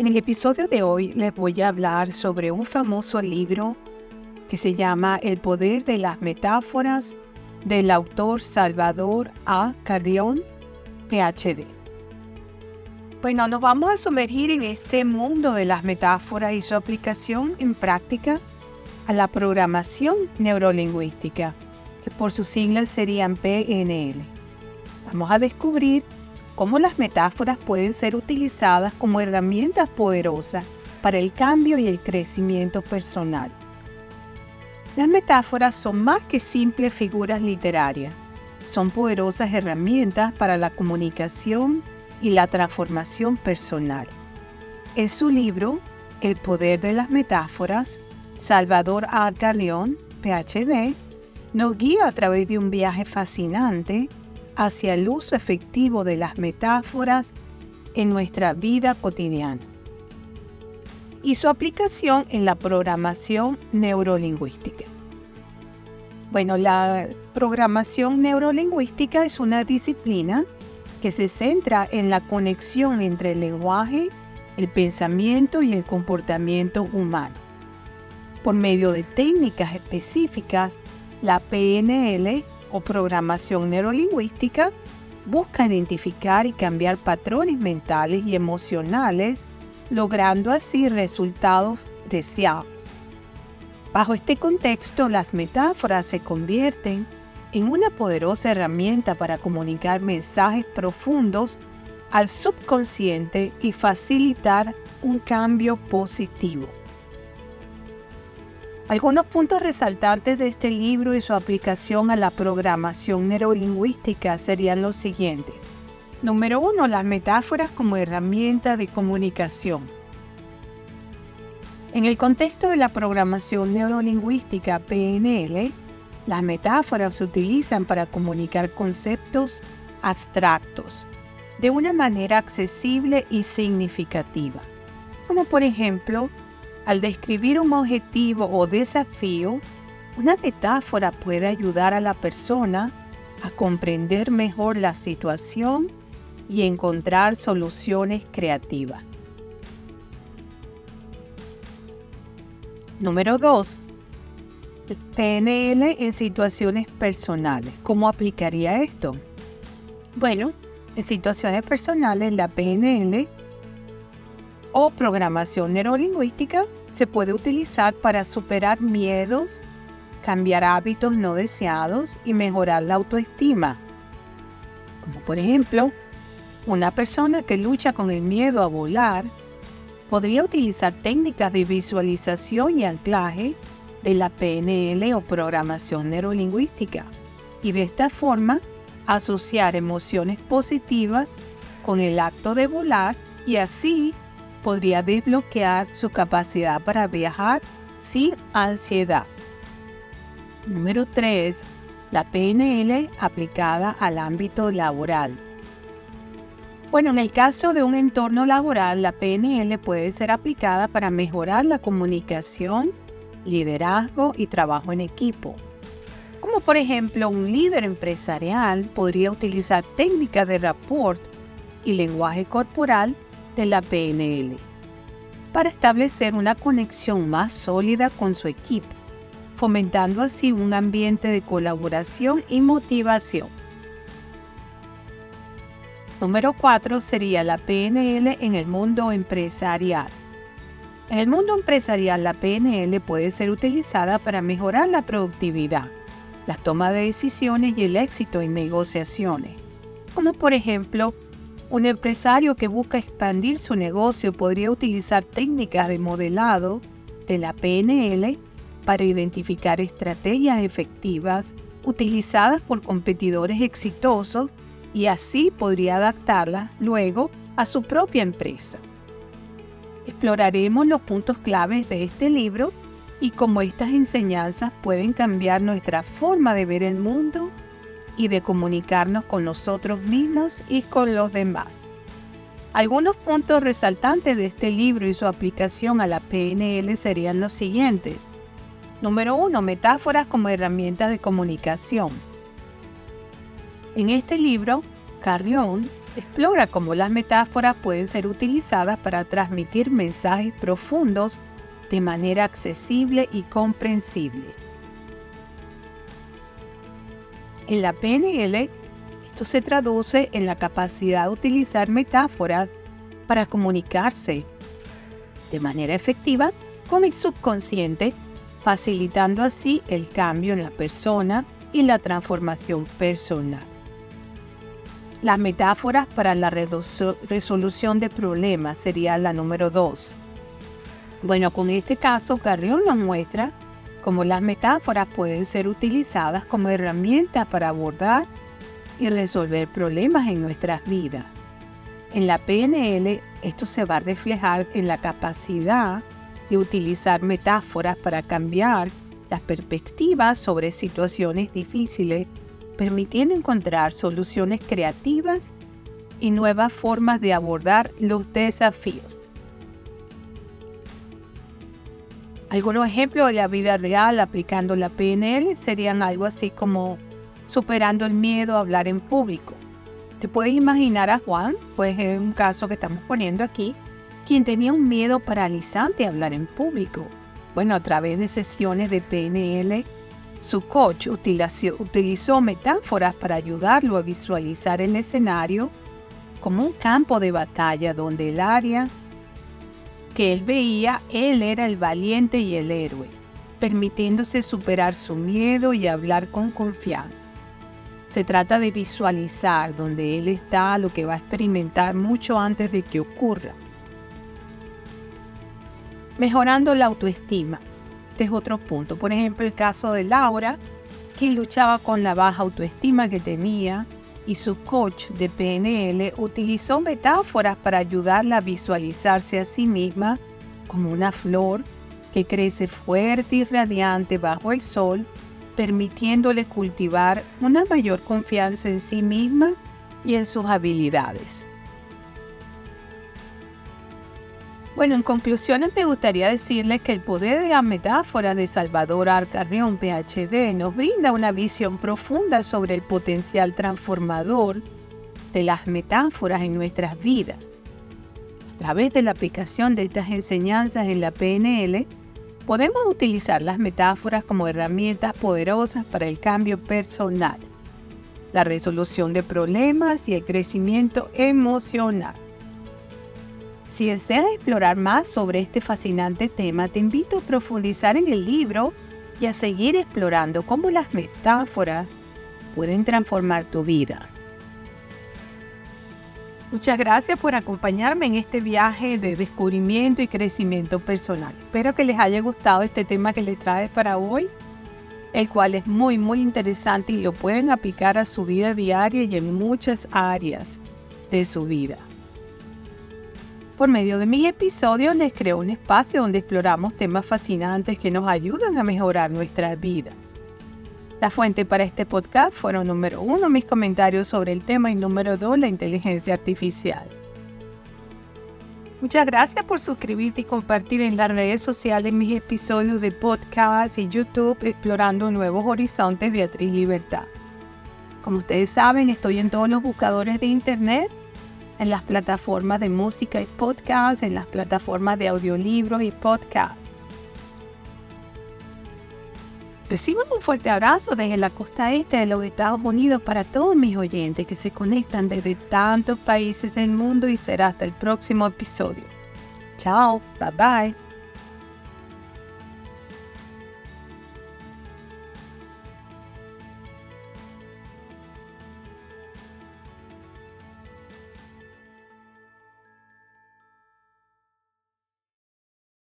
En el episodio de hoy les voy a hablar sobre un famoso libro que se llama El poder de las metáforas del autor Salvador A. Carrión, PhD. Bueno, nos vamos a sumergir en este mundo de las metáforas y su aplicación en práctica a la programación neurolingüística, que por sus siglas serían PNL. Vamos a descubrir cómo las metáforas pueden ser utilizadas como herramientas poderosas para el cambio y el crecimiento personal. Las metáforas son más que simples figuras literarias, son poderosas herramientas para la comunicación y la transformación personal. En su libro, El poder de las metáforas, Salvador A. PhD, nos guía a través de un viaje fascinante hacia el uso efectivo de las metáforas en nuestra vida cotidiana y su aplicación en la programación neurolingüística. Bueno, la programación neurolingüística es una disciplina que se centra en la conexión entre el lenguaje, el pensamiento y el comportamiento humano. Por medio de técnicas específicas, la PNL o programación neurolingüística busca identificar y cambiar patrones mentales y emocionales, logrando así resultados deseados. Bajo este contexto, las metáforas se convierten en una poderosa herramienta para comunicar mensajes profundos al subconsciente y facilitar un cambio positivo. Algunos puntos resaltantes de este libro y su aplicación a la programación neurolingüística serían los siguientes. Número uno, las metáforas como herramienta de comunicación. En el contexto de la programación neurolingüística PNL, las metáforas se utilizan para comunicar conceptos abstractos de una manera accesible y significativa, como por ejemplo al describir un objetivo o desafío, una metáfora puede ayudar a la persona a comprender mejor la situación y encontrar soluciones creativas. Número 2. PNL en situaciones personales. ¿Cómo aplicaría esto? Bueno, en situaciones personales la PNL o programación neurolingüística se puede utilizar para superar miedos, cambiar hábitos no deseados y mejorar la autoestima. Como por ejemplo, una persona que lucha con el miedo a volar podría utilizar técnicas de visualización y anclaje de la PNL o programación neurolingüística y de esta forma asociar emociones positivas con el acto de volar y así podría desbloquear su capacidad para viajar sin ansiedad. Número 3. La PNL aplicada al ámbito laboral. Bueno, en el caso de un entorno laboral, la PNL puede ser aplicada para mejorar la comunicación, liderazgo y trabajo en equipo. Como por ejemplo, un líder empresarial podría utilizar técnicas de rapport y lenguaje corporal la PNL para establecer una conexión más sólida con su equipo, fomentando así un ambiente de colaboración y motivación. Número 4 sería la PNL en el mundo empresarial. En el mundo empresarial la PNL puede ser utilizada para mejorar la productividad, la toma de decisiones y el éxito en negociaciones, como por ejemplo un empresario que busca expandir su negocio podría utilizar técnicas de modelado de la PNL para identificar estrategias efectivas utilizadas por competidores exitosos y así podría adaptarlas luego a su propia empresa. Exploraremos los puntos claves de este libro y cómo estas enseñanzas pueden cambiar nuestra forma de ver el mundo y de comunicarnos con nosotros mismos y con los demás. Algunos puntos resaltantes de este libro y su aplicación a la PNL serían los siguientes. Número 1. Metáforas como herramientas de comunicación. En este libro, Carrión explora cómo las metáforas pueden ser utilizadas para transmitir mensajes profundos de manera accesible y comprensible. En la PNL, esto se traduce en la capacidad de utilizar metáforas para comunicarse de manera efectiva con el subconsciente, facilitando así el cambio en la persona y la transformación personal. Las metáforas para la resolución de problemas sería la número dos. Bueno, con este caso, Carrión nos muestra cómo las metáforas pueden ser utilizadas como herramienta para abordar y resolver problemas en nuestras vidas. En la PNL, esto se va a reflejar en la capacidad de utilizar metáforas para cambiar las perspectivas sobre situaciones difíciles, permitiendo encontrar soluciones creativas y nuevas formas de abordar los desafíos. Algunos ejemplos de la vida real aplicando la PNL serían algo así como superando el miedo a hablar en público. Te puedes imaginar a Juan, pues en un caso que estamos poniendo aquí, quien tenía un miedo paralizante a hablar en público. Bueno, a través de sesiones de PNL, su coach utilizó metáforas para ayudarlo a visualizar el escenario como un campo de batalla donde el área que él veía, él era el valiente y el héroe, permitiéndose superar su miedo y hablar con confianza. Se trata de visualizar donde él está, lo que va a experimentar mucho antes de que ocurra. Mejorando la autoestima. Este es otro punto. Por ejemplo, el caso de Laura, que luchaba con la baja autoestima que tenía y su coach de PNL utilizó metáforas para ayudarla a visualizarse a sí misma como una flor que crece fuerte y radiante bajo el sol, permitiéndole cultivar una mayor confianza en sí misma y en sus habilidades. Bueno, en conclusiones me gustaría decirles que el poder de la metáfora de Salvador Arcarrión PhD nos brinda una visión profunda sobre el potencial transformador de las metáforas en nuestras vidas. A través de la aplicación de estas enseñanzas en la PNL, podemos utilizar las metáforas como herramientas poderosas para el cambio personal, la resolución de problemas y el crecimiento emocional. Si deseas explorar más sobre este fascinante tema, te invito a profundizar en el libro y a seguir explorando cómo las metáforas pueden transformar tu vida. Muchas gracias por acompañarme en este viaje de descubrimiento y crecimiento personal. Espero que les haya gustado este tema que les trae para hoy, el cual es muy muy interesante y lo pueden aplicar a su vida diaria y en muchas áreas de su vida. Por medio de mis episodios les creo un espacio donde exploramos temas fascinantes que nos ayudan a mejorar nuestras vidas. La fuente para este podcast fueron número uno mis comentarios sobre el tema y número dos la inteligencia artificial. Muchas gracias por suscribirte y compartir en las redes sociales mis episodios de podcast y YouTube explorando nuevos horizontes Beatriz Libertad. Como ustedes saben, estoy en todos los buscadores de internet en las plataformas de música y podcast, en las plataformas de audiolibros y podcast. Reciban un fuerte abrazo desde la costa este de los Estados Unidos para todos mis oyentes que se conectan desde tantos países del mundo y será hasta el próximo episodio. Chao, bye bye.